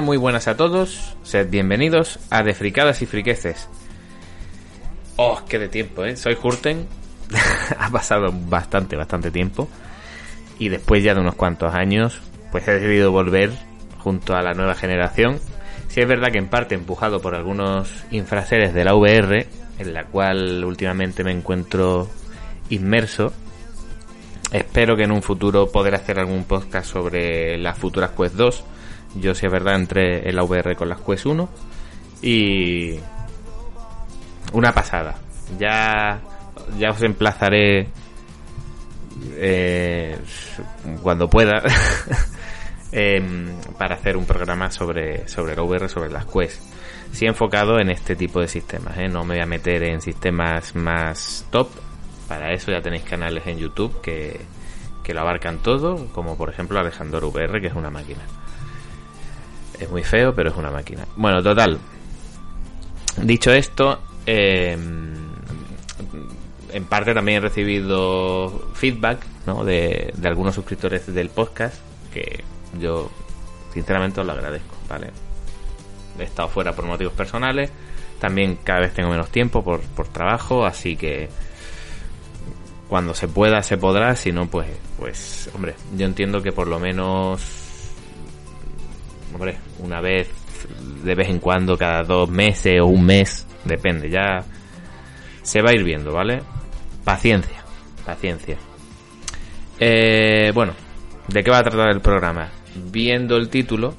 Muy buenas a todos. Sed bienvenidos a De Fricadas y Friqueces. Oh, qué de tiempo, ¿eh? Soy Hurten. ha pasado bastante, bastante tiempo. Y después ya de unos cuantos años, pues he decidido volver junto a la nueva generación. Si es verdad que en parte empujado por algunos infraseres de la VR, en la cual últimamente me encuentro inmerso. Espero que en un futuro poder hacer algún podcast sobre las futuras Quest 2 yo si es verdad entré en la VR con las Quest 1 y una pasada. Ya ya os emplazaré eh, cuando pueda em, para hacer un programa sobre sobre la VR, sobre las Quest. Sí enfocado en este tipo de sistemas, ¿eh? no me voy a meter en sistemas más top. Para eso ya tenéis canales en YouTube que, que lo abarcan todo, como por ejemplo Alejandro VR, que es una máquina. Es muy feo, pero es una máquina. Bueno, total. Dicho esto, em, en parte también he recibido feedback ¿no? de, de, algunos suscriptores del podcast que yo sinceramente os lo agradezco, ¿vale? He estado fuera por motivos personales, también cada vez tengo menos tiempo por, por trabajo, así que cuando se pueda se podrá, si no pues pues hombre, yo entiendo que por lo menos hombre, una vez de vez en cuando, cada dos meses o un mes, depende, ya se va a ir viendo, ¿vale? Paciencia, paciencia. Eh, bueno, ¿de qué va a tratar el programa? Viendo el título,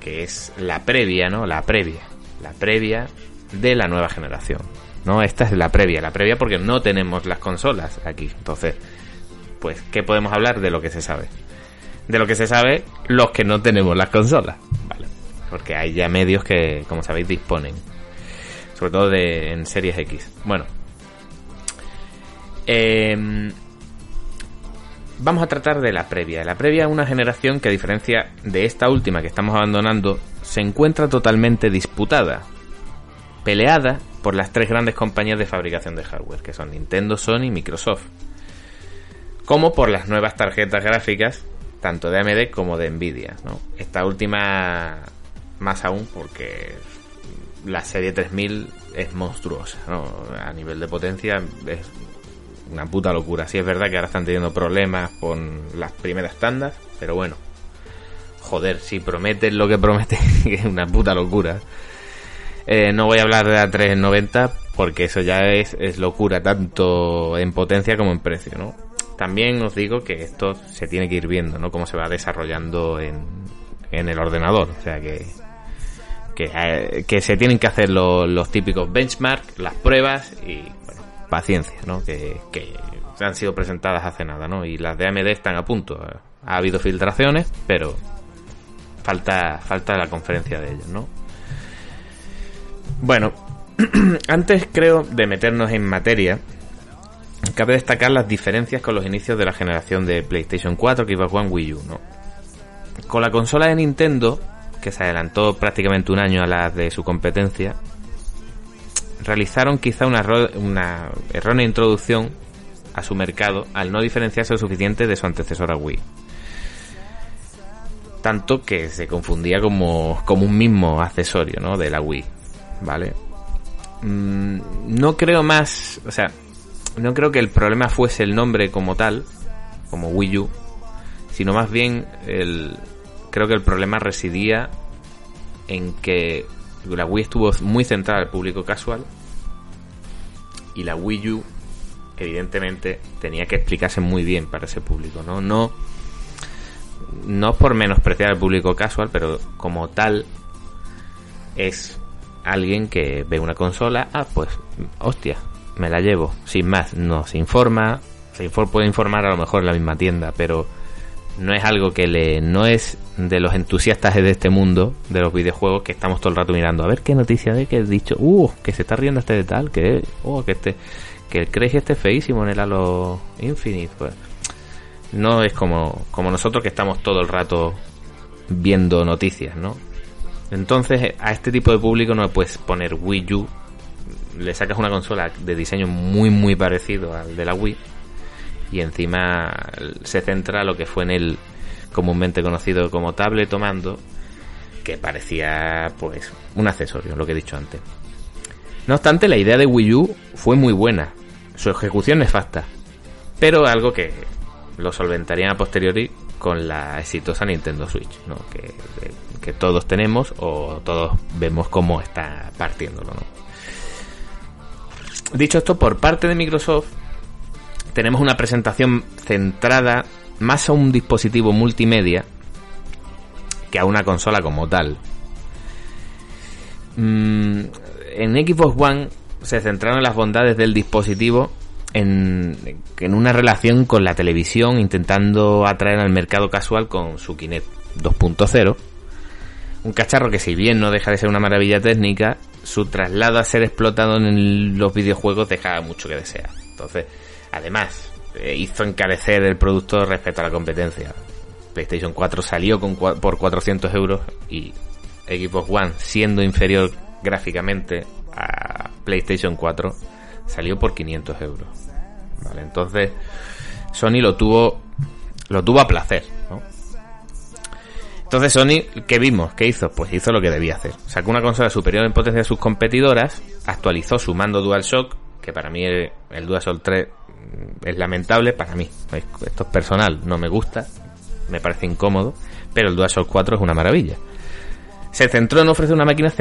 que es la previa, ¿no? La previa, la previa de la nueva generación. No, esta es la previa, la previa porque no tenemos las consolas aquí. Entonces, pues, ¿qué podemos hablar de lo que se sabe? De lo que se sabe los que no tenemos las consolas. Vale. Porque hay ya medios que, como sabéis, disponen. Sobre todo de, en series X. Bueno. Em, vamos a tratar de la previa. La previa es una generación que a diferencia de esta última que estamos abandonando, se encuentra totalmente disputada. Peleada por las tres grandes compañías de fabricación de hardware, que son Nintendo, Sony y Microsoft. Como por las nuevas tarjetas gráficas tanto de AMD como de Nvidia. ¿no? Esta última más aún porque la serie 3000 es monstruosa. A nivel de potencia es una puta locura. Sí es verdad que ahora están teniendo problemas con las primeras tandas, pero bueno. Joder, si prometen lo que prometen, es una puta locura. Eh, no voy a hablar de la 390 porque eso ya es, es locura, tanto en potencia como en precio, ¿no? También os digo que esto se tiene que ir viendo, ¿no? Cómo se va desarrollando en, en el ordenador. O sea que, que, eh, se tienen que hacer los típicos benchmarks, las pruebas y, bueno, paciencia, ¿no? Que, que han sido presentadas hace nada, ¿no? Y las de AMD están a punto. Ha habido filtraciones, pero falta, falta la conferencia de ellos, ¿no? Bueno, antes creo de meternos en materia, cabe destacar las diferencias con los inicios de la generación de PlayStation 4, que iba One Wii U, ¿no? Con la consola de Nintendo, que se adelantó prácticamente un año a la de su competencia, realizaron quizá una, errónea introducción a su mercado al no diferenciarse lo suficiente de su antecesora Wii. Tanto que se confundía como, como un mismo accesorio, ¿no? De la Wii, ¿vale? Mm, no creo más, o sea, no creo que el problema fuese el nombre como tal, como Wii U, sino más bien el, creo que el problema residía en que la Wii estuvo muy centrada al público casual y la Wii U evidentemente tenía que explicarse muy bien para ese público, ¿no? No no por menospreciar al público casual, pero como tal es alguien que ve una consola, ah, pues hostia, me la llevo, sin más, no se informa, se puede informar a lo mejor en la misma tienda, pero no es algo que le, no es de los entusiastas de este mundo, de los videojuegos, que estamos todo el rato mirando, a ver qué noticia de que he dicho, uh, que se está riendo este de tal, que, oh, que este, que el Crazy esté feísimo en el Halo Infinite, pues. No es como, como nosotros que estamos todo el rato viendo noticias, ¿no? Entonces, a este tipo de público no le puedes poner Wii U le sacas una consola de diseño muy muy parecido al de la Wii y encima se centra lo que fue en el comúnmente conocido como tablet tomando que parecía pues un accesorio, lo que he dicho antes. No obstante, la idea de Wii U fue muy buena, su ejecución nefasta, pero algo que lo solventarían a posteriori con la exitosa Nintendo Switch, ¿no? que, que todos tenemos o todos vemos cómo está partiéndolo. ¿no? Dicho esto, por parte de Microsoft, tenemos una presentación centrada más a un dispositivo multimedia que a una consola como tal. Mm, en Xbox One se centraron las bondades del dispositivo en, en, una relación con la televisión, intentando atraer al mercado casual con su Kinect 2.0. Un cacharro que si bien no deja de ser una maravilla técnica, su traslado a ser explotado en los videojuegos dejaba mucho que desear. Entonces, además, eh, hizo encarecer el producto respecto a la competencia. PlayStation 4 salió por 400 euros y Xbox One, siendo inferior gráficamente a PlayStation 4, salió por 500 euros. Vale, entonces Sony lo tuvo, lo tuvo a placer, Entonces Sony, ¿qué vimos? ¿Qué hizo? Pues hizo lo que debía hacer. Sacó una consola superior en potencia a sus competidoras, actualizó su mando DualShock, que para mí el, DualShock 3 es lamentable para mí. Esto es personal, no me gusta, me parece incómodo, pero el DualShock 4 es una maravilla. Se centró en ofrecer una máquina,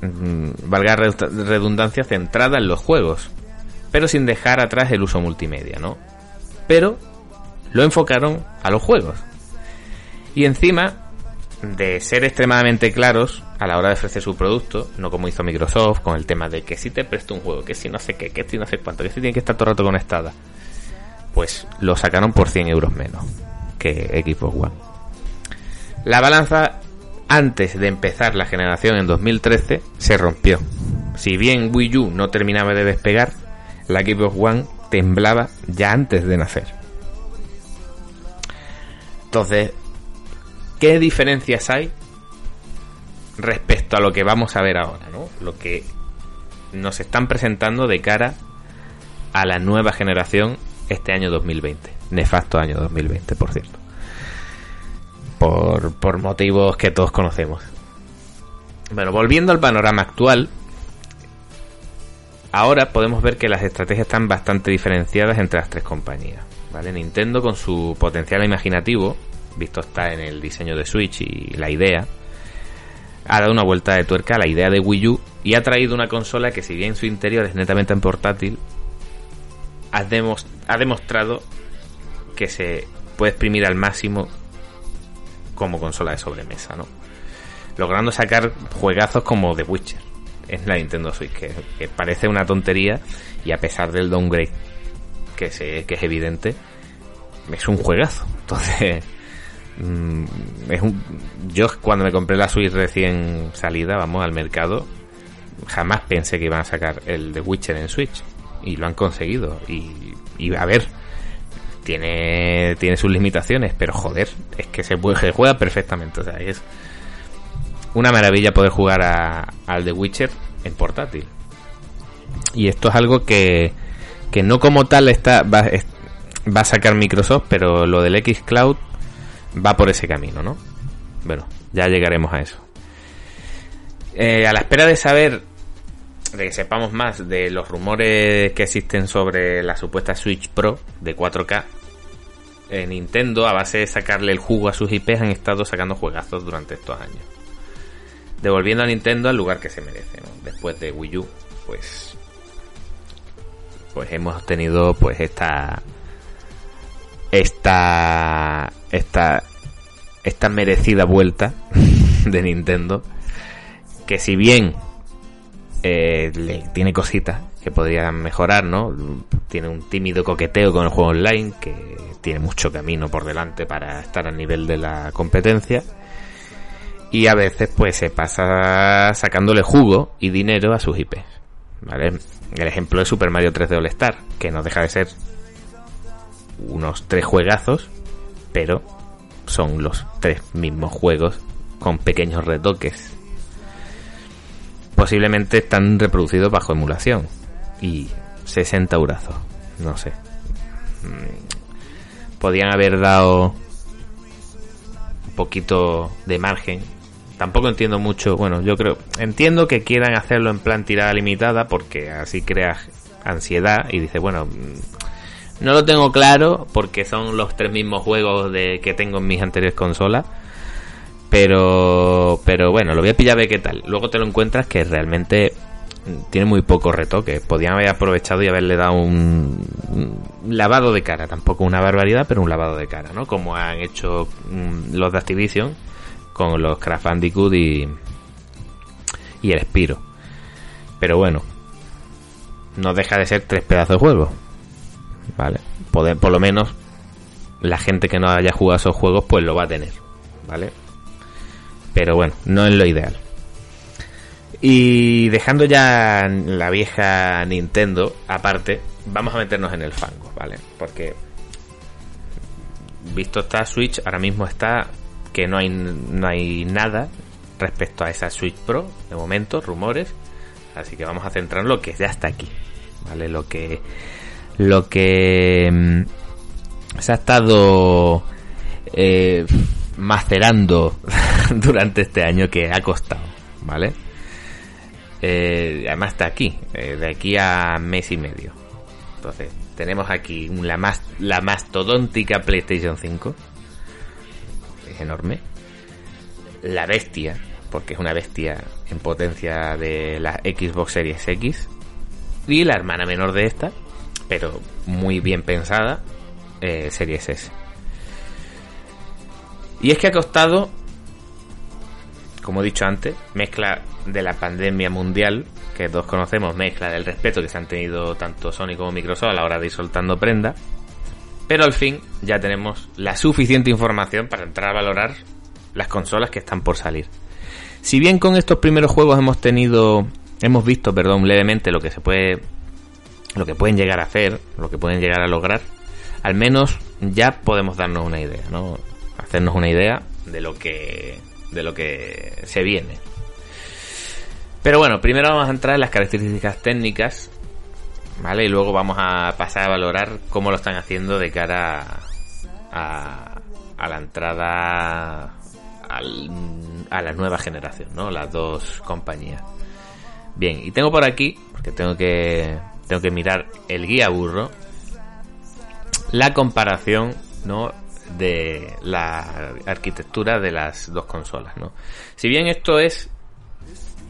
mm, valga redundancia, centrada en los juegos, pero sin dejar atrás el uso multimedia, ¿no? Pero lo enfocaron a los juegos. Y encima de ser extremadamente claros a la hora de ofrecer su producto, no como hizo Microsoft con el tema de que si te presto un juego, que si no sé qué, que si no sé cuánto, que si tiene que estar todo el rato conectada, pues lo sacaron por 100 euros menos que Xbox One. La balanza antes de empezar la generación en 2013 se rompió. Si bien Wii U no terminaba de despegar, la Xbox One temblaba ya antes de nacer. Entonces, ¿qué diferencias hay respecto a lo que vamos a ver ahora, ¿no? Lo que nos están presentando de cara a la nueva generación este año 2020. Nefasto año 2020, por cierto. Por, por motivos que todos conocemos. Bueno, volviendo al panorama actual, ahora podemos ver que las estrategias están bastante diferenciadas entre las tres compañías. ¿vale? Nintendo con su potencial imaginativo, visto está en el diseño de Switch y la idea, ha dado una vuelta de tuerca a la idea de Wii U y ha traído una consola que si bien su interior es netamente en portátil, ha, demostrado que se puede exprimir al máximo como consola de sobremesa, ¿no? Logrando sacar juegazos como The Witcher en la Nintendo Switch, que, que parece una tontería y a pesar del downgrade que es evidente, es un juegazo. Entonces, Mm, es un, yo cuando me compré la Switch recién salida, vamos, al mercado, jamás pensé que iban a sacar el de Witcher en Switch. Y lo han conseguido. Y, a ver, tiene, tiene sus limitaciones, pero joder, es que se, juega perfectamente. O sea, es una maravilla poder jugar a, al The Witcher en portátil. Y esto es algo que, que no como tal está va, va a sacar Microsoft, pero lo del X Cloud va por ese camino, ¿no? Bueno, ya llegaremos a eso. Eh, a la espera de saber, de que sepamos más de los rumores que existen sobre la supuesta Switch Pro de 4K, eh, Nintendo, a base de sacarle el jugo a sus IPs, han estado sacando juegazos durante estos años. Devolviendo a Nintendo al lugar que se merece, ¿no? Después de Wii U, pues. Pues hemos tenido, pues, esta. Esta esta, esta merecida vuelta de Nintendo, que si bien eh, le, tiene cositas que podrían mejorar, ¿no? Tiene un tímido coqueteo con el juego online, que tiene mucho camino por delante para estar al nivel de la competencia. Y a veces pues se pasa sacándole jugo y dinero a sus IPs. ¿Vale? El ejemplo es Super Mario 3D All Star, que no deja de ser unos tres juegazos pero son los tres mismos juegos con pequeños retoques. Posiblemente están reproducidos bajo emulación y 60 eurazos, no sé. Mm, podían haber dado un poquito de margen tampoco entiendo mucho. Bueno, yo creo, entiendo que quieran hacerlo en plan tirada limitada porque así crea ansiedad y dice, bueno, mm, no lo tengo claro porque son los tres mismos juegos de que tengo en mis anteriores consolas. Pero, pero bueno, lo voy a pillar a ver qué tal. Luego te lo encuentras que realmente tiene muy poco retoque. Podían haber aprovechado y haberle dado un, lavado de cara. Tampoco una barbaridad, pero un lavado de cara, ¿no? Como han hecho mm, los de Activision con los Craft Bandicoot y, y el Spiro. Pero bueno, no deja de ser tres pedazos de juego. ¿Vale? Poder, por lo menos la gente que no haya jugado esos juegos pues lo va a tener. ¿Vale? Pero bueno, no es lo ideal. Y dejando ya la vieja Nintendo aparte, vamos a meternos en el fango, ¿vale? Porque visto esta Switch, ahora mismo está que no hay, no hay nada respecto a esa Switch Pro, de momento, rumores. Así que vamos a centrar en lo que ya está aquí, ¿vale? Lo que, lo que mm, se ha estado eh, macerando durante este año que ha costado, ¿vale? Eh, además está aquí, eh, de aquí a mes y medio. Entonces, tenemos aquí la, más, la mastodóntica PlayStation 5. Es enorme. La bestia, porque es una bestia en potencia de la Xbox Series X. Y la hermana menor de esta, pero muy bien pensada, eh, Series S. Y es que ha costado, como he dicho antes, mezcla de la pandemia mundial, que todos conocemos, mezcla del respeto que se han tenido tanto Sony como Microsoft a la hora de ir soltando prenda. Pero al fin ya tenemos la suficiente información para entrar a valorar las consolas que están por salir. Si bien con estos primeros juegos hemos tenido, hemos visto, perdón, levemente lo que se puede, lo que pueden llegar a hacer, lo que pueden llegar a lograr, al menos ya podemos darnos una idea, ¿no? Hacernos una idea de lo que, de lo que se viene. Pero bueno, primero vamos a entrar en las características técnicas, ¿vale? Y luego vamos a pasar a valorar cómo lo están haciendo de cara a, a la entrada a la nueva generación, ¿no? Las dos compañías. Bien, y tengo por aquí, porque tengo que, que mirar el guía burro, la comparación, ¿no? de la arquitectura de las dos consolas, ¿no? Si bien esto es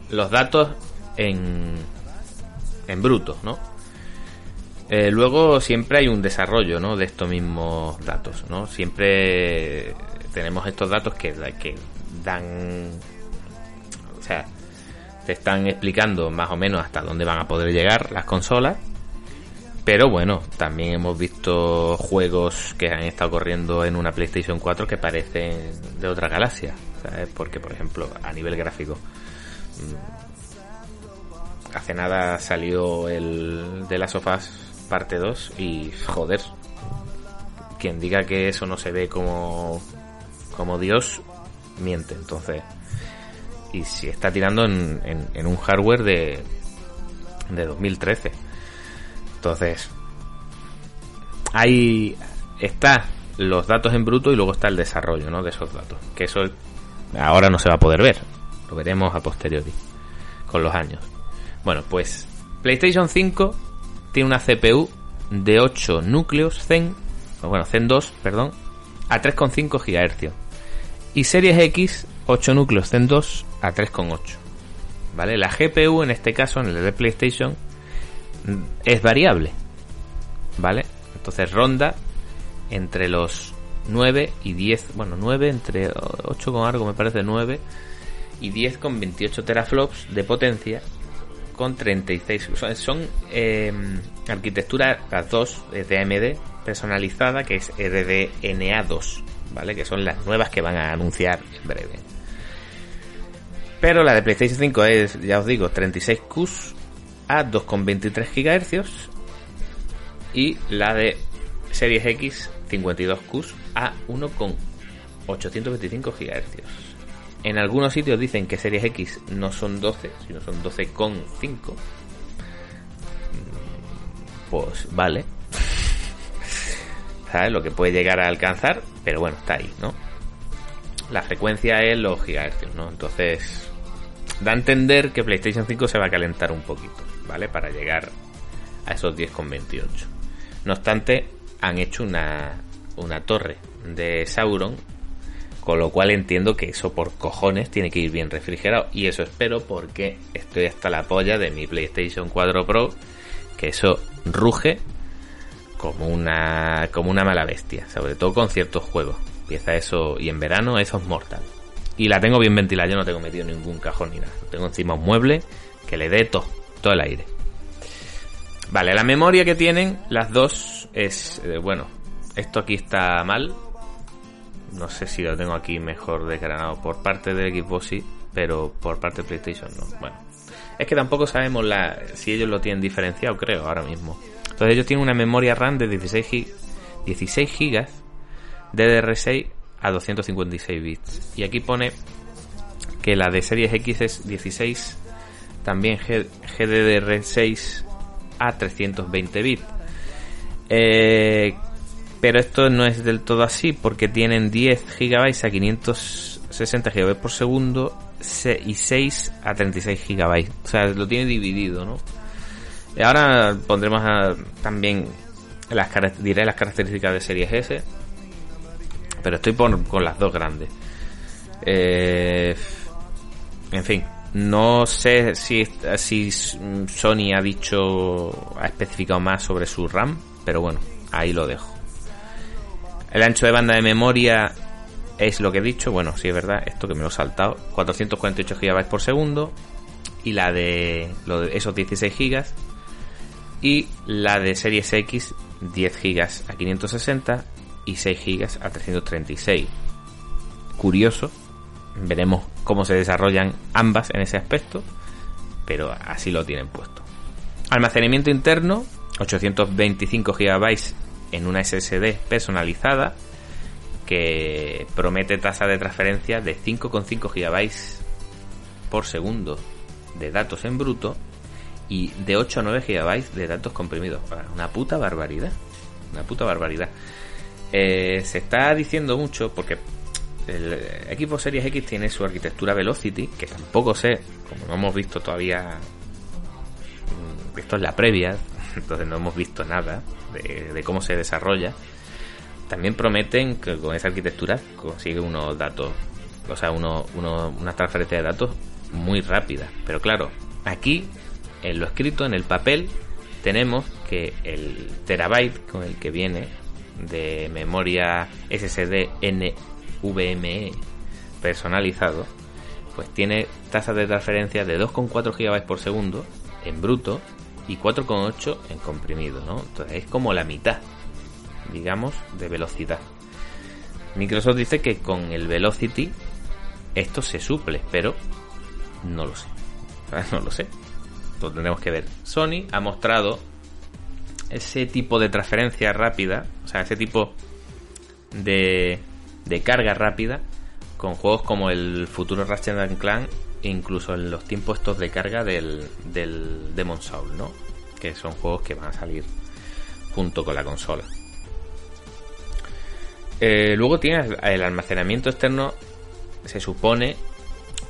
los datos en, en bruto, ¿no? Eh, luego siempre hay un desarrollo, ¿no? De estos mismos datos, ¿no? Siempre tenemos estos datos que, que dan, te están explicando más o menos hasta dónde van a poder llegar las consolas. Pero bueno, también hemos visto juegos que han estado corriendo en una PlayStation 4 que parecen de otra galaxia, ¿sabes? Porque, por ejemplo, a nivel gráfico, Mm. hace nada salió el de las sofás parte 2 y joder, quien diga que eso no se ve como como Dios miente, entonces y si está tirando en, en, un hardware de de 2013 entonces ahí está los datos en bruto y luego está el desarrollo ¿no? de esos datos que eso ahora no se va a poder ver lo veremos a posteriori, con los años. Bueno, pues PlayStation 5 tiene una CPU de 8 núcleos Zen, bueno, Zen 2, perdón, a 3,5 GHz. Y Series X, 8 núcleos Zen 2 a 3,8. ¿Vale? La GPU en este caso, en el de PlayStation, es variable. ¿Vale? Entonces ronda entre los 9 y 10, bueno, 9 entre 8 con algo me parece 9 y 10 con 28 teraflops de potencia con 36. Son, eh, arquitectura las dos de AMD personalizada que es RDNA2, ¿vale? Que son las nuevas que van a anunciar en breve. Pero la de PlayStation 5 es, ya os digo, 36 Qs a 2,23 GHz y la de Series X 52 Qs a 1,825 GHz. En algunos sitios dicen que series X no son 12, sino son 12,5. Mm, pues vale. ¿Sabes? Lo que puede llegar a alcanzar, pero bueno, está ahí, ¿no? la frecuencia es los gigahercios, ¿no? Entonces, da a entender que PlayStation 5 se va a calentar un poquito, ¿vale? Para llegar a esos 10,28. No obstante, han hecho una, una torre de Sauron, con lo cual entiendo que eso por cojones tiene que ir bien refrigerado. Y eso espero porque estoy hasta la polla de mi PlayStation 4 Pro, que eso ruge como una, como una mala bestia, sobre todo con ciertos juegos. Empieza eso, y en verano eso es mortal. Y la tengo bien ventilada, yo no tengo metido ningún cajón ni nada. Tengo encima un mueble que le dé todo, todo el aire. Vale, la memoria que tienen las dos es, eh, bueno, esto aquí está mal. No sé si lo tengo aquí mejor desgranado por parte de Xbox, pero por parte de PlayStation no. Bueno, es que tampoco sabemos la, si ellos lo tienen diferenciado, creo, ahora mismo. Entonces ellos tienen una memoria RAM de 16, 16 GB DDR6 a 256 bits. Y aquí pone que la de series X es 16, también GDDR6 a 320 bits. Eh, pero esto no es del todo así porque tienen 10 GB a 560 GB por segundo y 6 a 36 GB. O sea, lo tiene dividido, ¿no? Ahora pondremos también las, diré las características de series S. Pero estoy con las dos grandes. Eh, en fin, no sé si, si Sony ha dicho, ha especificado más sobre su RAM, pero bueno, ahí lo dejo. El ancho de banda de memoria es lo que he dicho, bueno, sí es verdad, esto que me lo he saltado, 448 GB por segundo y la de, esos 16 GB y la de Series X 10 GB a 560 y 6 GB a 336. Curioso, veremos cómo se desarrollan ambas en ese aspecto, pero así lo tienen puesto. Almacenamiento interno, 825 GB en una SSD personalizada que promete tasa de transferencia de 5,5 GB por segundo de datos en bruto y de 8 a 9 GB de datos comprimidos. Una puta barbaridad. Una puta barbaridad. Eh, se está diciendo mucho porque el equipo Series X tiene su arquitectura Velocity, que tampoco sé, como no hemos visto todavía, mm, esto es la previa, entonces no hemos visto nada de, cómo se desarrolla. También prometen que con esa arquitectura consigue unos datos, o sea, uno, uno, una transferencia de datos muy rápida. Pero claro, aquí, en lo escrito, en el papel, tenemos que el terabyte con el que viene de memoria SSD NVMe personalizado, pues tiene tasas de transferencia de 2,4 GB por segundo en bruto y 4,8 en comprimido, ¿no? Entonces es como la mitad, digamos, de velocidad. Microsoft dice que con el Velocity esto se suple, pero no lo sé. No lo sé. Lo tendremos que ver. Sony ha mostrado ese tipo de transferencia rápida, o sea, ese tipo de, de carga rápida con juegos como el futuro Ratchet Clank e incluso en los tiempos estos de carga del, del Demon Soul, ¿no? Que son juegos que van a salir junto con la consola. Eh, luego tienes el almacenamiento externo, se supone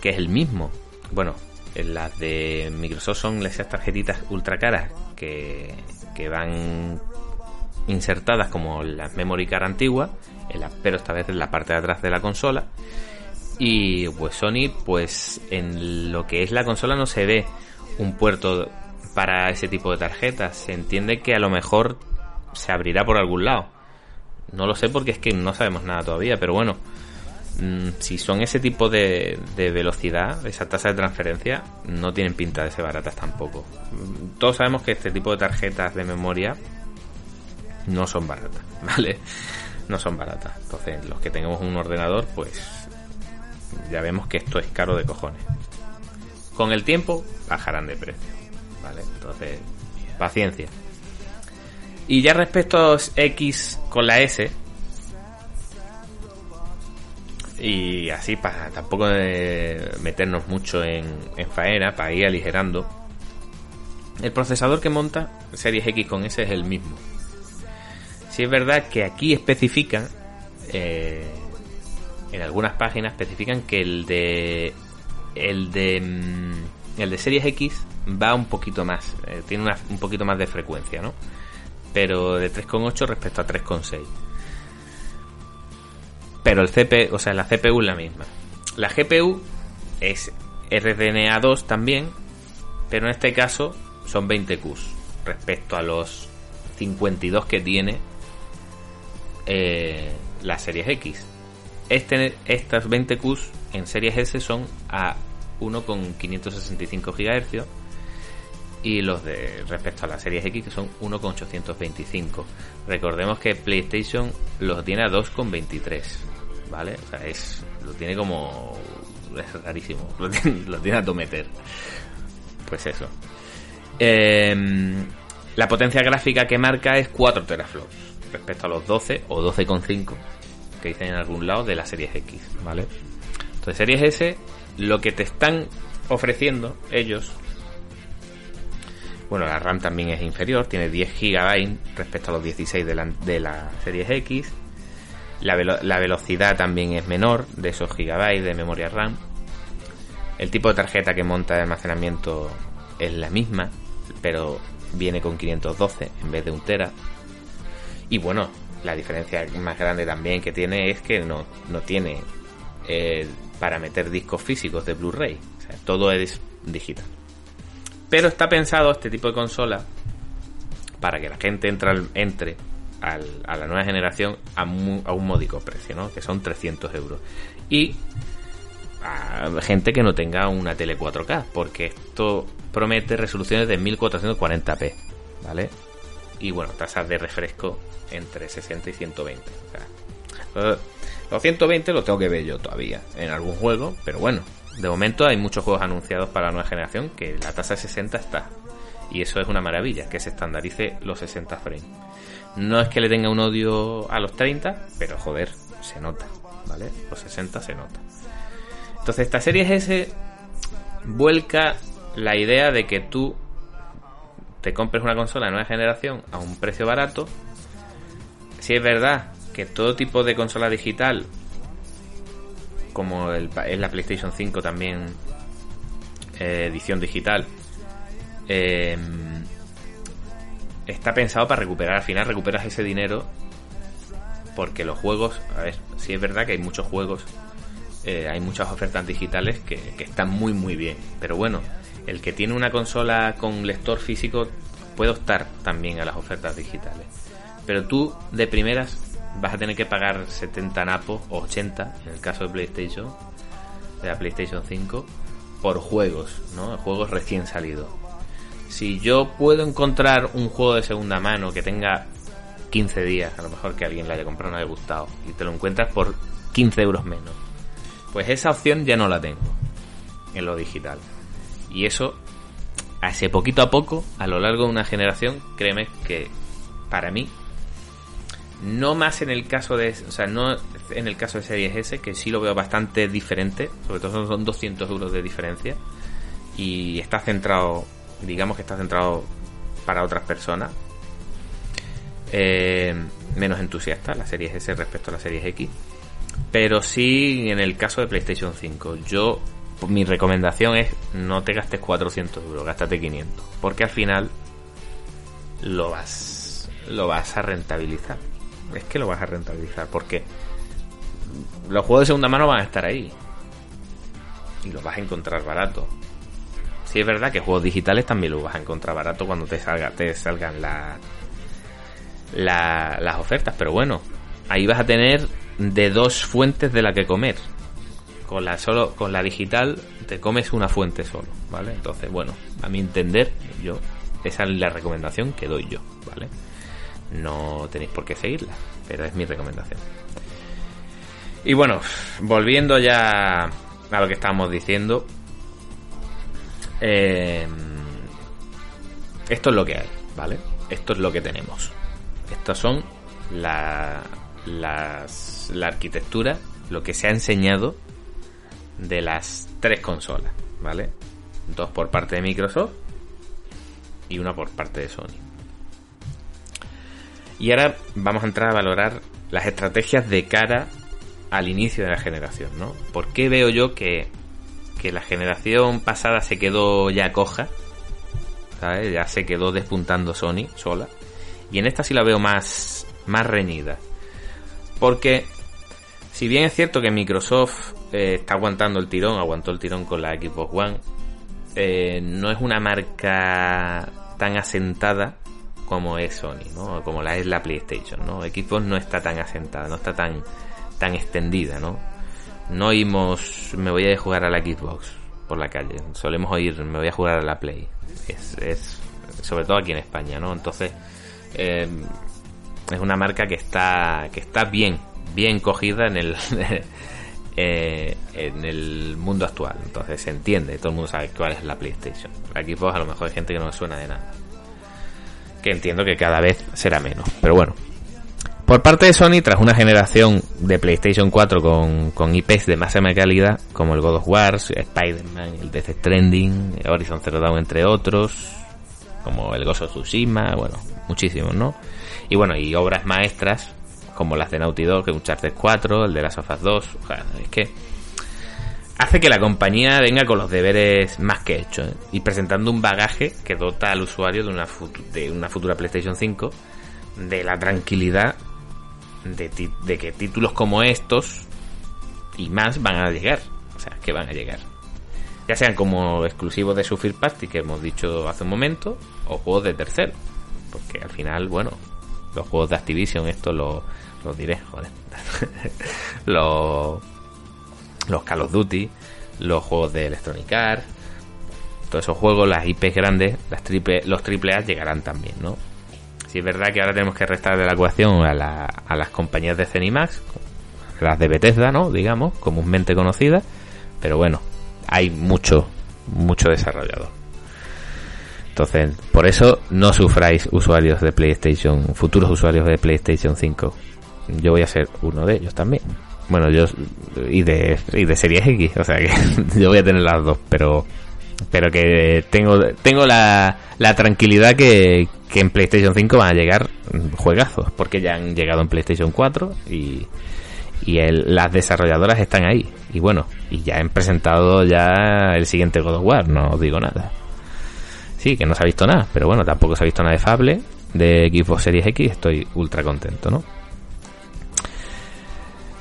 que es el mismo. Bueno, las de Microsoft son esas tarjetitas ultra caras que, que van insertadas como las memory card antiguas, pero esta vez en la parte de atrás de la consola. Y pues Sony, pues en lo que es la consola no se ve un puerto para ese tipo de tarjetas. Se entiende que a lo mejor se abrirá por algún lado. No lo sé porque es que no sabemos nada todavía, pero bueno, Mm, si son ese tipo de, velocidad, esa tasa de transferencia, no tienen pinta de ser baratas tampoco. Mm, todos sabemos que este tipo de tarjetas de memoria no son baratas, ¿vale? No son baratas. Entonces, los que tengamos un ordenador, pues ya vemos que esto es caro de cojones. Con el tiempo bajarán de precio, ¿vale? Entonces, paciencia. Y ya respecto a X con la S, y así para tampoco meternos mucho en, faena, para ir aligerando. El procesador que monta Series X con S es el mismo. Si es verdad que aquí especifican eh, en algunas páginas especifican que el de el de mm, el de Series X va un poquito más, eh, tiene un poquito más de frecuencia, ¿no? Pero de 3,8 respecto a 3,6. Pero el CP, o sea, la CPU es la misma. La GPU es RDNA2 también, pero en este caso son 20 Qs respecto a los 52 que tiene eh, la Series X. Este, estas 20 Qs en Series S son a 1,565 GHz y los de respecto a la Series X que son 1,825. Recordemos que PlayStation los tiene a 2,23, ¿vale? O sea, es lo tiene como es rarísimo, lo tiene, a todo meter. Pues eso. Em, la potencia gráfica que marca es 4 teraflops respecto a los 12 o 12,5 que dicen en algún lado de la Series X, ¿vale? Entonces, Series S, lo que te están ofreciendo ellos, bueno, la RAM también es inferior, tiene 10 GB respecto a los 16 de la, de la Series X, la, la, velocidad también es menor de esos GB de memoria RAM, el tipo de tarjeta que monta de almacenamiento es la misma, pero viene con 512 en vez de un tera. Y bueno, la diferencia más grande también que tiene es que no, no tiene eh, para meter discos físicos de Blu-ray. O sea, todo es digital. Pero está pensado este tipo de consola para que la gente entre a la nueva generación a, un módico precio, ¿no? Que son 300 euros. Y a gente que no tenga una tele 4K, porque esto promete resoluciones de 1440p, ¿vale? Y bueno, tasas de refresco entre 60 y 120. los 120 los tengo que ver yo todavía en algún juego, pero bueno, de momento hay muchos juegos anunciados para la nueva generación que la tasa de 60 está. Y eso es una maravilla, que se estandarice los 60 frames. No es que le tenga un odio a los 30, pero joder, se nota, ¿vale? Los 60 se nota. Entonces esta serie S vuelca la idea de que tú te compres una consola de nueva generación a un precio barato si es verdad que todo tipo de consola digital, como el, es la PlayStation 5 también, eh, edición digital, em, está pensado para recuperar. Al final recuperas ese dinero porque los juegos, a ver, si es verdad que hay muchos juegos, eh, hay muchas ofertas digitales que, que, están muy muy bien. Pero bueno, el que tiene una consola con lector físico puede optar también a las ofertas digitales. Pero tú, de primeras, vas a tener que pagar 70 napos o 80, en el caso de PlayStation, de la PlayStation 5, por juegos, ¿no? Juegos recién salidos. Si yo puedo encontrar un juego de segunda mano que tenga 15 días, a lo mejor que alguien le haya comprado no haya gustado, y te lo encuentras por 15 euros menos, pues esa opción ya no la tengo en lo digital. Y eso, hace poquito a poco, a lo largo de una generación, créeme que para mí no más en el caso de, o sea, no en el caso de Series S, que sí lo veo bastante diferente, sobre todo son 200 euros de diferencia y está centrado, digamos que está centrado para otras personas, eh, menos entusiasta la Series S respecto a la Series X, pero sí en el caso de PlayStation 5, yo mi recomendación es no te gastes 400 euros, gástate 500, porque al final lo vas lo vas a rentabilizar es que lo vas a rentabilizar porque los juegos de segunda mano van a estar ahí y los vas a encontrar barato. Si es verdad que juegos digitales también los vas a encontrar barato cuando te salga, te salgan la, las ofertas, pero bueno, ahí vas a tener de dos fuentes de la que comer. Con la solo con la digital te comes una fuente solo, ¿vale? Entonces, bueno, a mi entender, yo esa es la recomendación que doy yo, ¿vale? no tenéis por qué seguirla, pero es mi recomendación. Y bueno, volviendo ya a lo que estábamos diciendo, eh, esto es lo que hay, ¿vale? Esto es lo que tenemos. Estas son la, las, la arquitectura, lo que se ha enseñado de las tres consolas, ¿vale? Dos por parte de Microsoft y una por parte de Sony. Y ahora vamos a entrar a valorar las estrategias de cara al inicio de la generación, ¿no? ¿Por qué veo yo que, que la generación pasada se quedó ya coja? Ya se quedó despuntando Sony sola. Y en esta sí la veo más, más reñida. Porque, si bien es cierto que Microsoft eh, está aguantando el tirón, aguantó el tirón con la Xbox One, eh, no es una marca tan asentada como es Sony, ¿no? Como la es la PlayStation, ¿no? Xbox no está tan asentada, no está tan, tan extendida, ¿no? No oímos, me voy a jugar a la Xbox por la calle. Solemos oír, me voy a jugar a la Play. Es, es sobre todo aquí en España, ¿no? Entonces, eh, es una marca que está, que está bien, bien cogida en el, eh, en el mundo actual. Entonces se entiende, todo el mundo sabe cuál es la PlayStation. La Xbox a lo mejor hay gente que no suena de nada. Que entiendo que cada vez será menos. Pero bueno, por parte de Sony, tras una generación de PlayStation 4 con, con IPs de máxima calidad, como el God of War, Spider-Man, el Death Stranding, Horizon Zero Dawn, entre otros, como el of Tsushima, bueno, muchísimos, ¿no? Y bueno, y obras maestras, como las de Naughty Dog, Uncharted 4, el de las Us 2, o sea, es que hace que la compañía venga con los deberes más que hechos, ¿eh? y presentando un bagaje que dota al usuario de una, de una futura PlayStation 5 de la tranquilidad de, que títulos como estos y más van a llegar. O sea, que van a llegar. Ya sean como exclusivos de su First Party, que hemos dicho hace un momento, o juegos de tercero. Porque al final, bueno, los juegos de Activision, esto lo, diré, joder. los, los Call of Duty, los juegos de Electronic Arts, todos esos juegos, las IPs grandes, las triple, los triple A llegarán también, ¿no? Si es verdad que ahora tenemos que restar de la ecuación a, las compañías de Cenimax, las de Bethesda, ¿no? Digamos, comúnmente conocidas. Pero bueno, hay mucho, mucho desarrollador. Entonces, por eso no sufráis usuarios de PlayStation, futuros usuarios de PlayStation 5. Yo voy a ser uno de ellos también. Bueno, yo y de y de Series X, o sea que yo voy a tener las dos, pero pero que tengo tengo la, la tranquilidad que, que en PlayStation 5 van a llegar juegazos, porque ya han llegado en PlayStation 4 y, y las desarrolladoras están ahí. Y bueno, y ya han presentado ya el siguiente God of War, no os digo nada. Sí, que no se ha visto nada, pero bueno, tampoco se ha visto nada de Fable, de Xbox Series X, estoy ultra contento, ¿no?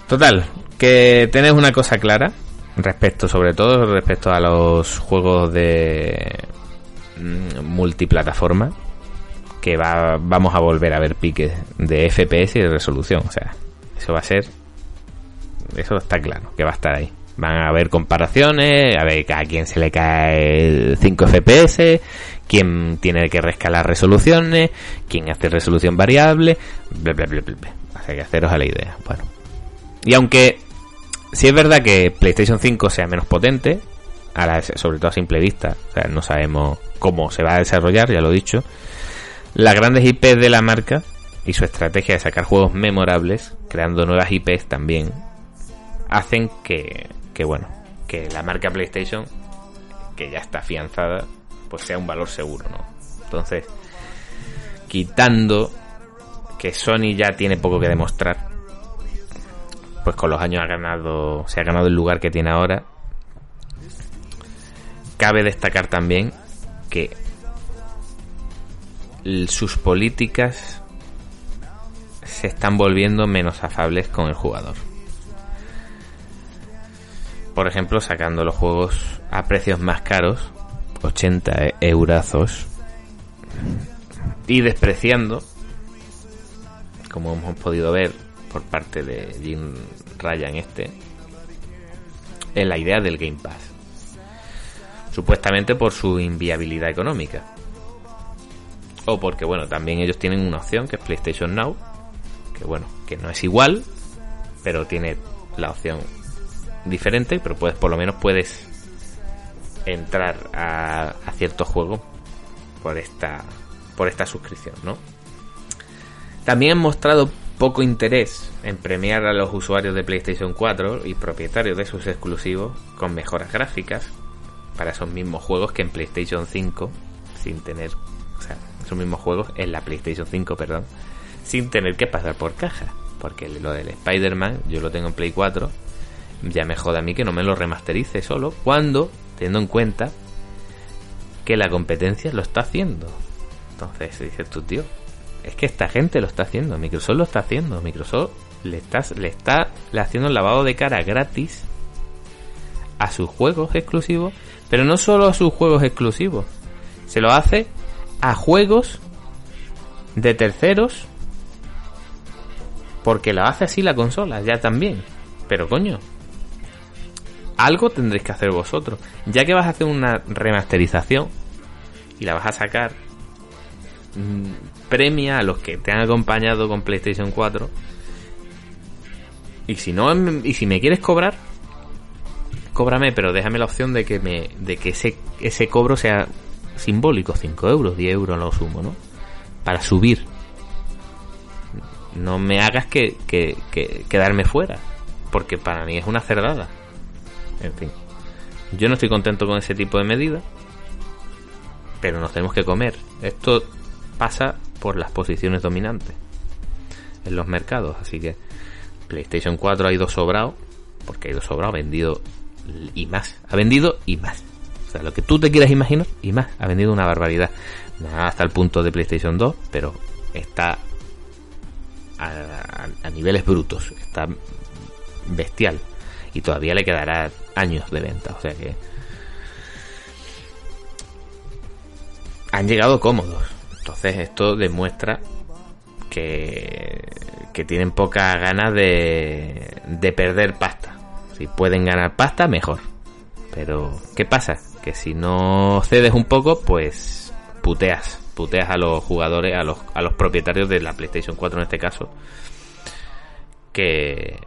Total, que tenéis una cosa clara respecto, sobre todo respecto a los juegos de mm, multiplataforma, que va, vamos a volver a ver piques de FPS y de resolución. O sea, eso va a ser. Eso está claro, que va a estar ahí. Van a haber comparaciones, a ver a quién se le cae 5 FPS, quién tiene que rescalar resoluciones, quién hace resolución variable, bla bla bla bla. bla. que haceros a la idea. Bueno. Y aunque si es verdad que PlayStation 5 sea menos potente, sobre todo a simple vista, o sea, no sabemos cómo se va a desarrollar, ya lo he dicho, las grandes IPs de la marca y su estrategia de sacar juegos memorables, creando nuevas IPs también, hacen que, que bueno, que la marca PlayStation, que ya está afianzada, pues sea un valor seguro, ¿no? Entonces, quitando que Sony ya tiene poco que demostrar, pues con los años ha ganado, se ha ganado el lugar que tiene ahora. Cabe destacar también que sus políticas se están volviendo menos afables con el jugador. Por ejemplo, sacando los juegos a precios más caros, 80 eurazos, y despreciando, como hemos podido ver por parte de Jim Ryan este, en la idea del Game Pass. Supuestamente por su inviabilidad económica o porque bueno, también ellos tienen una opción que es PlayStation Now, que bueno, que no es igual, pero tiene la opción diferente, pero puedes por lo menos puedes entrar a, a ciertos juegos por esta por esta suscripción, ¿no? También han mostrado poco interés en premiar a los usuarios de PlayStation 4 y propietarios de sus exclusivos con mejoras gráficas para esos mismos juegos que en PlayStation 5 sin tener, o sea, esos mismos juegos en la PlayStation 5, perdón, sin tener que pasar por caja. Porque lo del Spider-Man, yo lo tengo en Play 4, ya me jode a mí que no me lo remasterice solo, cuando, teniendo en cuenta que la competencia lo está haciendo. Entonces dices tú, tío, es que esta gente lo está haciendo, Microsoft lo está haciendo, Microsoft le está, le está haciendo el lavado de cara gratis a sus juegos exclusivos, pero no solo a sus juegos exclusivos, se lo hace a juegos de terceros porque lo hace así la consola, ya también. Pero coño, algo tendréis que hacer vosotros. Ya que vas a hacer una remasterización y la vas a sacar, premia a los que te han acompañado con PlayStation 4. Y si no, y si me quieres cobrar, cóbrame, pero déjame la opción de que me, de que ese, ese cobro sea simbólico, 5 euros, 10 euros lo sumo, ¿no? Para subir no me hagas que, quedarme fuera, porque para mí es una cerdada. En fin, yo no estoy contento con ese tipo de medidas, pero nos tenemos que comer. Esto pasa por las posiciones dominantes en los mercados, así que PlayStation 4 ha ido sobrado, porque ha ido sobrado, ha vendido y más, ha vendido y más. O sea, lo que tú te quieras imaginar y más, ha vendido una barbaridad. Hasta el punto de PlayStation 2, pero está a, niveles brutos. Está bestial. Y todavía le quedará años de venta. O sea que. Han llegado cómodos. Entonces esto demuestra que, que tienen poca ganas de, de perder pasta. Si pueden ganar pasta, mejor. Pero, ¿qué pasa? Que si no cedes un poco, pues puteas puteas a los jugadores, a los, a los propietarios de la PlayStation 4 en este caso, que,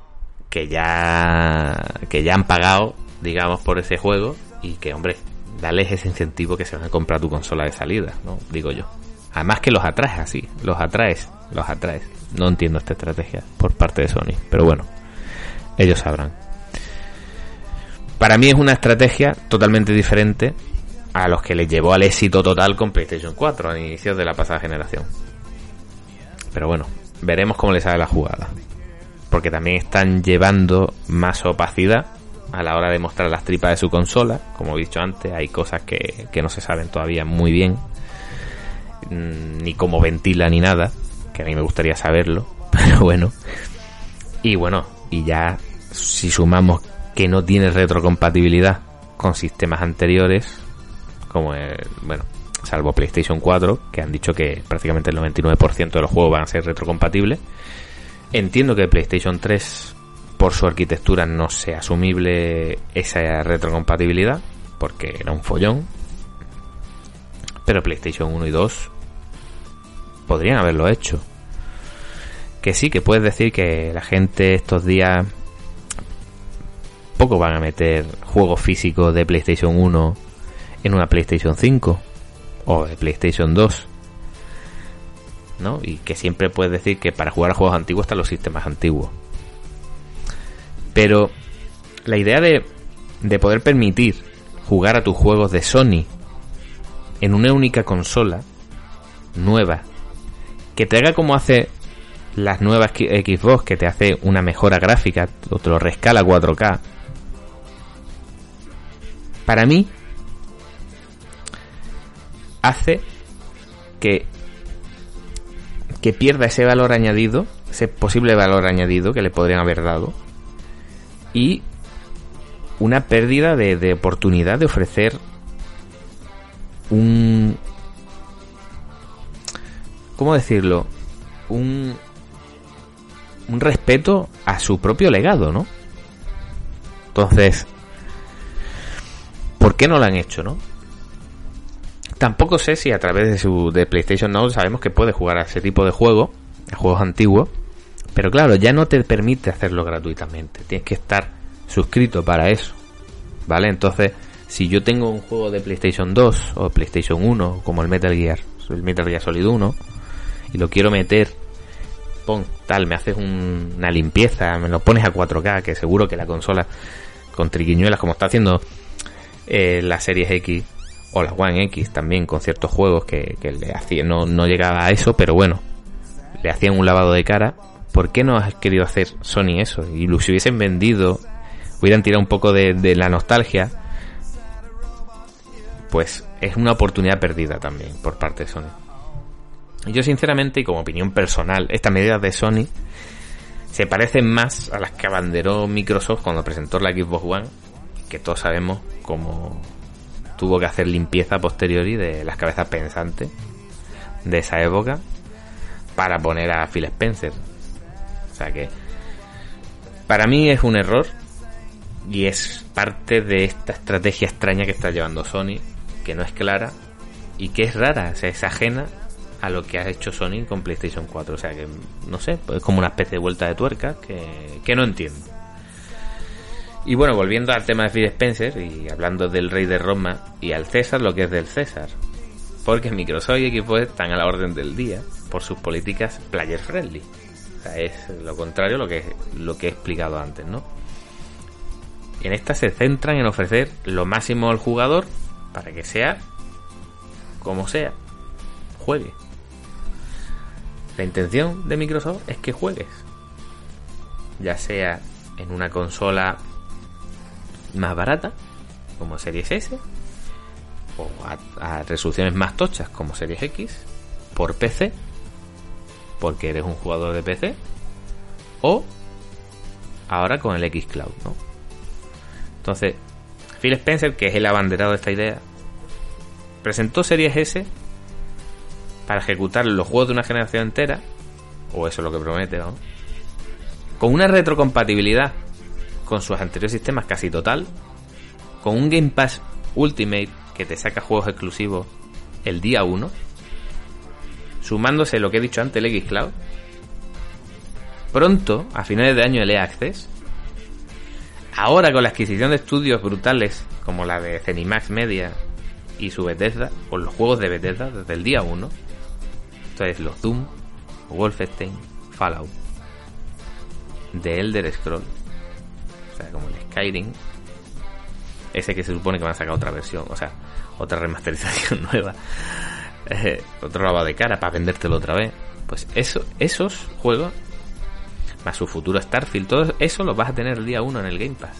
que ya que ya han pagado, digamos, por ese juego y que, hombre, dales ese incentivo que se van a comprar tu consola de salida, ¿no? Digo yo. Además que los atraes así, los atraes, los atraes. No entiendo esta estrategia por parte de Sony, pero bueno, ellos sabrán. Para mí es una estrategia totalmente diferente a los que les llevó al éxito total con PlayStation 4 a inicios de la pasada generación. Pero bueno, veremos cómo les sale la jugada. Porque también están llevando más opacidad a la hora de mostrar las tripas de su consola. Como he dicho antes, hay cosas que, que no se saben todavía muy bien. Mm, ni cómo ventila ni nada. Que a mí me gustaría saberlo. Pero bueno. Y bueno, y ya si sumamos que no tiene retrocompatibilidad con sistemas anteriores, como bueno, salvo PlayStation 4, que han dicho que prácticamente el 99% de los juegos van a ser retrocompatibles. Entiendo que PlayStation 3, por su arquitectura, no sea asumible esa retrocompatibilidad, porque era un follón. Pero PlayStation 1 y 2 podrían haberlo hecho. Que sí, que puedes decir que la gente estos días poco van a meter juegos físicos de PlayStation 1 en una PlayStation 5 o de PlayStation 2. ¿no? Y que siempre puedes decir que para jugar a juegos antiguos están los sistemas antiguos. Pero la idea de, de poder permitir jugar a tus juegos de Sony en una única consola nueva, que te haga como hace las nuevas Xbox, que te hace una mejora gráfica o te lo rescala 4K. Para mí hace que, que pierda ese valor añadido, ese posible valor añadido que le podrían haber dado, y una pérdida de, de oportunidad de ofrecer un... ¿Cómo decirlo? Un, un respeto a su propio legado, ¿no? Entonces, ¿por qué no lo han hecho, no? Tampoco sé si a través de su de PlayStation Now sabemos que puede jugar a ese tipo de juego, a juegos antiguos, pero claro, ya no te permite hacerlo gratuitamente. Tienes que estar suscrito para eso. ¿Vale? Entonces, si yo tengo un juego de PlayStation 2 o PlayStation 1, como el Metal Gear, el Metal Gear Solid 1, y lo quiero meter, pon tal, me haces una limpieza, me lo pones a 4K, que seguro que la consola con triquiñuelas, como está haciendo eh, la Series X, o la One X también con ciertos juegos que, le hacían, no, no llegaba a eso, pero bueno, le hacían un lavado de cara ¿por qué no has querido hacer Sony eso? Y si hubiesen vendido, hubieran tirado un poco de la nostalgia, pues es una oportunidad perdida también por parte de Sony. Yo sinceramente y como opinión personal, estas medidas de Sony se parecen más a las que abanderó Microsoft cuando presentó la Xbox One, que todos sabemos cómo tuvo que hacer limpieza posteriori de las cabezas pensantes de esa época para poner a Phil Spencer. O sea que para mí es un error y es parte de esta estrategia extraña que está llevando Sony, que no es clara y que es rara, o sea, es ajena a lo que ha hecho Sony con PlayStation 4. O sea que, no sé, es como una especie de vuelta de tuerca que, que no entiendo. Y bueno, volviendo al tema de Phil Spencer y hablando del rey de Roma y al César, lo que es del César. Porque Microsoft y Xbox están a la orden del día por sus políticas player friendly. O sea, es lo contrario a lo que, lo que he explicado antes, ¿no? En esta se centran en ofrecer lo máximo al jugador para que sea como sea, juegue. La intención de Microsoft es que juegues. Ya sea en una consola más barata, como Series S, o a, resoluciones más tochas, como Series X, por PC, porque eres un jugador de PC, o ahora con el X Cloud, ¿no? Entonces, Phil Spencer, que es el abanderado de esta idea, presentó Series S para ejecutar los juegos de una generación entera, o eso es lo que promete, ¿no? Con una retrocompatibilidad con sus anteriores sistemas casi total, con un Game Pass Ultimate que te saca juegos exclusivos el día 1, sumándose lo que he dicho antes, el X Cloud, pronto, a finales de año, el E-Access, ahora con la adquisición de estudios brutales como la de Zenimax Media y su Bethesda, con los juegos de Bethesda desde el día 1, entonces los Doom, Wolfenstein, Fallout, The Elder Scroll, o sea, como el Skyrim, ese que se supone que van a sacar otra versión, o sea, otra remasterización nueva, eh, otro lavado de cara para vendértelo otra vez. Pues eso, esos juegos, más su futuro Starfield, todo eso lo vas a tener el día 1 en el Game Pass.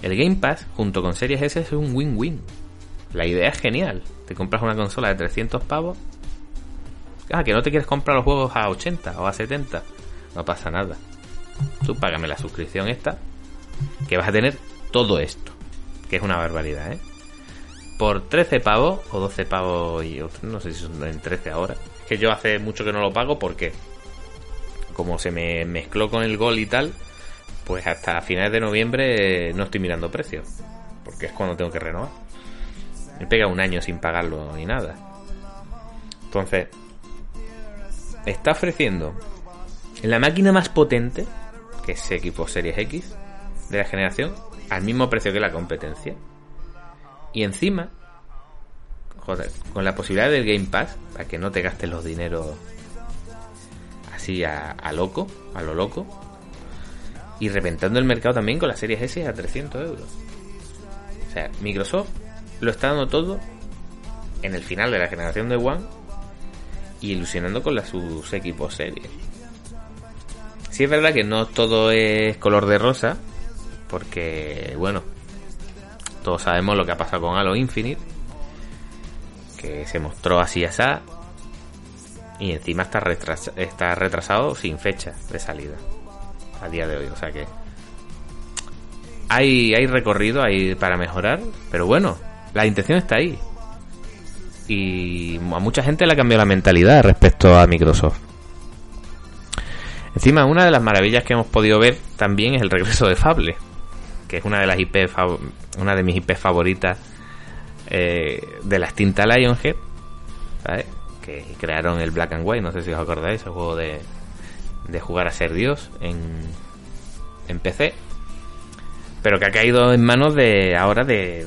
El Game Pass, junto con Series S, es un win-win. La idea es genial. Te compras una consola de 300 pavos. Ah, que no te quieres comprar los juegos a 80 o a 70. No pasa nada. Tú págame la suscripción esta, que vas a tener todo esto, que es una barbaridad, ¿eh? Por 13 pavos o 12 pavos y no sé si son en 13 ahora. Es que yo hace mucho que no lo pago porque como se me mezcló con el gol y tal, pues hasta finales de noviembre no estoy mirando precios, porque es cuando tengo que renovar. Me pega un año sin pagarlo ni nada. Entonces, está ofreciendo en la máquina más potente que es equipo Series X de la generación, al mismo precio que la competencia. Y encima, joder, con la posibilidad del Game Pass, para que no te gastes los dineros así a, loco, a lo loco, y reventando el mercado también con la Series S a 300 euros. O sea, Microsoft lo está dando todo en el final de la generación de One y ilusionando con sus equipos series. Sí es verdad que no todo es color de rosa, porque, bueno, todos sabemos lo que ha pasado con Halo Infinite, que se mostró así asá, y encima está, está retrasado sin fecha de salida a día de hoy, o sea que hay, hay recorrido ahí para mejorar, pero bueno, la intención está ahí. Y a mucha gente le ha cambiado la mentalidad respecto a Microsoft. Encima, una de las maravillas que hemos podido ver también es el regreso de Fable, que es una de las IP una de mis IP favoritas eh, de la extinta Lionhead, que crearon el Black and White, no sé si os acordáis, el juego de, de jugar a ser Dios en, en PC, pero que ha caído en manos de ahora de,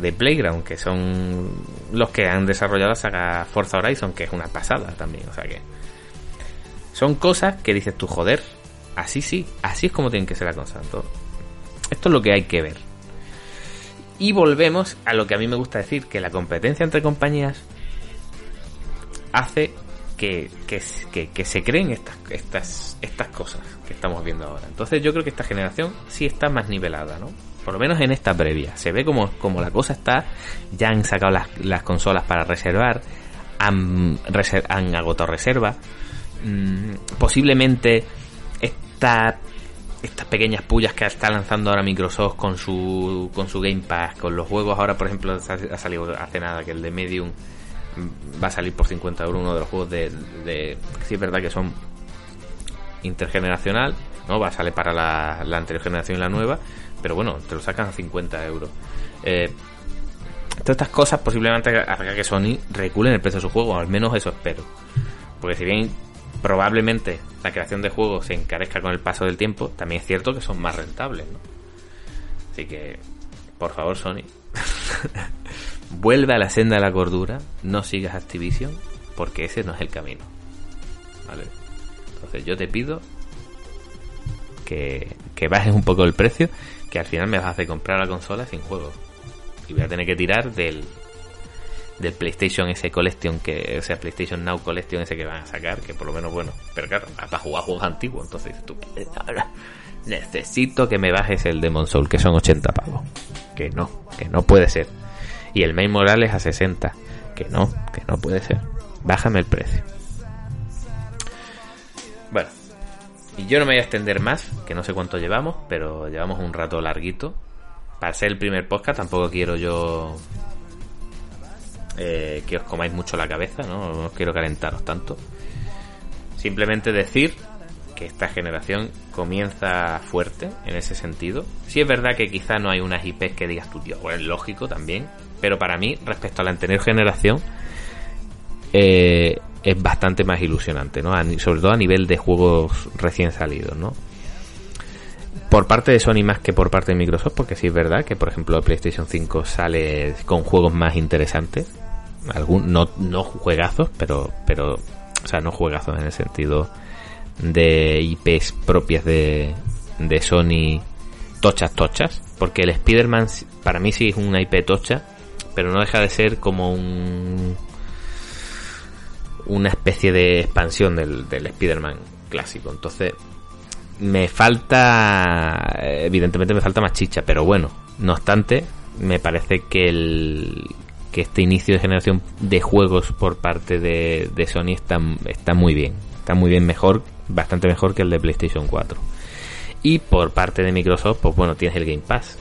de, Playground, que son los que han desarrollado la saga Forza Horizon, que es una pasada también, o sea que son cosas que dices tú, joder, así sí, así es como tienen que ser las cosas. Esto es lo que hay que ver. Y volvemos a lo que a mí me gusta decir, que la competencia entre compañías hace que, que, que, se creen estas, estas, estas cosas que estamos viendo ahora. Entonces yo creo que esta generación sí está más nivelada, ¿no? Por lo menos en esta previa. Se ve como, como la cosa está. Ya han sacado las, las consolas para reservar. Han, han agotado reserva. Mm, posiblemente esta, estas pequeñas pullas que está lanzando ahora Microsoft con su, con su Game Pass, con los juegos. Ahora, por ejemplo, ha salido hace nada que el de Medium va a salir por 50 euros uno de los juegos de, de sí es verdad que son intergeneracional no va a salir para la, anterior generación y la nueva pero bueno, te lo sacan a 50 euros. Eh, todas estas cosas posiblemente haga que Sony recule el precio de su juego, al menos eso espero. Porque si bien probablemente la creación de juegos se encarezca con el paso del tiempo, también es cierto que son más rentables, ¿no? Así que, por favor, Sony, vuelve a la senda de la cordura, no sigas Activision, porque ese no es el camino. ¿Vale? Entonces yo te pido que, que bajes un poco el precio que al final me vas a hacer comprar la consola sin juego. Y voy a tener que tirar del, del PlayStation ese Collection, que, o sea, PlayStation Now Collection ese que van a sacar, que por lo menos bueno, pero claro, para jugar juegos antiguos, entonces tú, necesito que me bajes el Demon Soul, que son 80 pavos. Que no, que no puede ser. Y el Main Morales a 60. Que no, que no puede ser. Bájame el precio. Bueno, y yo no me voy a extender más, que no sé cuánto llevamos, pero llevamos un rato larguito. Para ser el primer podcast tampoco quiero yo eh, que os comáis mucho la cabeza, ¿no? No quiero calentaros tanto. Simplemente decir que esta generación comienza fuerte en ese sentido. Sí es verdad que quizá no hay unas IPs que digas tú, tío, pues es lógico también. Pero para mí, respecto a la anterior generación, eh, es bastante más ilusionante, ¿no? sobre todo a nivel de juegos recién salidos, ¿no? Por parte de Sony más que por parte de Microsoft, porque sí es verdad que, por ejemplo, PlayStation 5 sale con juegos más interesantes. Algún, no, no juegazos, pero, pero, o sea, no juegazos en el sentido de IPs propias de, de Sony tochas tochas, porque el Spider-Man para mí sí es una IP tocha, pero no deja de ser como un una especie de expansión del, del Spider-Man clásico. Entonces, me falta, evidentemente me falta más chicha, pero bueno, no obstante, me parece que el que este inicio de generación de juegos por parte de, de Sony está, está muy bien, está muy bien mejor, bastante mejor que el de PlayStation 4. Y por parte de Microsoft, pues bueno, tienes el Game Pass,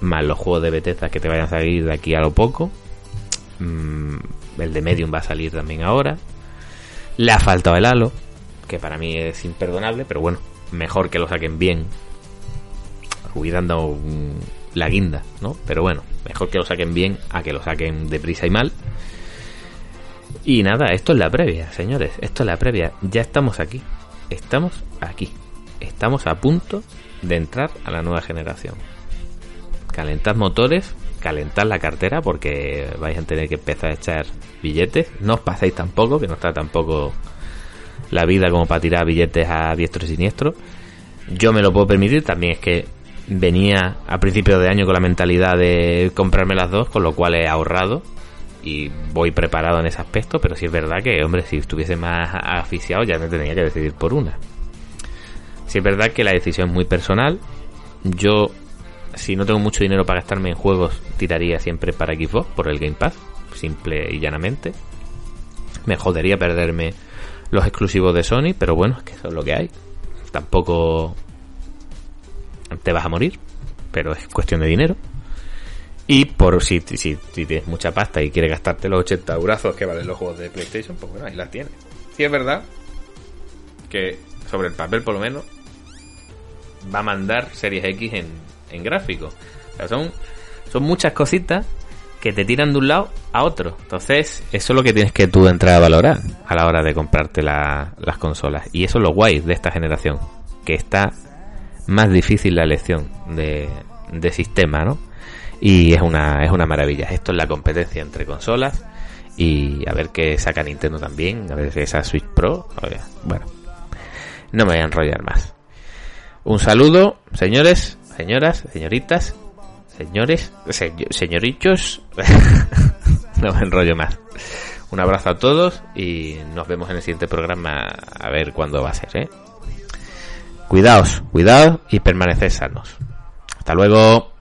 más los juegos de Bethesda que te vayan a salir de aquí a lo poco. Mm, el de Medium va a salir también ahora. Le ha faltado el halo, que para mí es imperdonable, pero bueno, mejor que lo saquen bien. Cuidando la guinda, ¿no? Pero bueno, mejor que lo saquen bien a que lo saquen deprisa y mal. Y nada, esto es la previa, señores. Esto es la previa. Ya estamos aquí. Estamos aquí. Estamos a punto de entrar a la nueva generación. Calentad motores, calentad la cartera porque vais a tener que empezar a echar billetes. No os paséis tampoco, que no está tampoco la vida como para tirar billetes a diestro y siniestro. Yo me lo puedo permitir, también es que venía a principios de año con la mentalidad de comprarme las dos, con lo cual he ahorrado y voy preparado en ese aspecto, pero si es verdad que, hombre, si estuviese más aficiado ya me tendría que decidir por una. Si es verdad que la decisión es muy personal, yo si no tengo mucho dinero para gastarme en juegos, tiraría siempre para Xbox por el Game Pass, simple y llanamente. Me jodería perderme los exclusivos de Sony, pero bueno, es que eso es lo que hay. Tampoco te vas a morir, pero es cuestión de dinero. Y por si, si, tienes mucha pasta y quieres gastarte los 80 euros que valen los juegos de PlayStation, pues bueno, ahí las tienes. Si es verdad que sobre el papel por lo menos va a mandar Series X en, en gráfico. O sea, son, son muchas cositas que te tiran de un lado a otro. Entonces, eso es lo que tienes que tú entrar a valorar a la hora de comprarte las consolas. Y eso es lo guay de esta generación, que está más difícil la elección de, de sistema, ¿no? Y es una, es una maravilla. Esto es la competencia entre consolas. Y a ver qué saca Nintendo también. A ver si esa Switch Pro. Bueno, no me voy a enrollar más. Un saludo, señores señoras, señoritas, señores, señoritos. no me enrollo más. Un abrazo a todos y nos vemos en el siguiente programa a ver cuándo va a ser, ¿eh? Cuidaos, cuidaos y permaneced sanos. Hasta luego.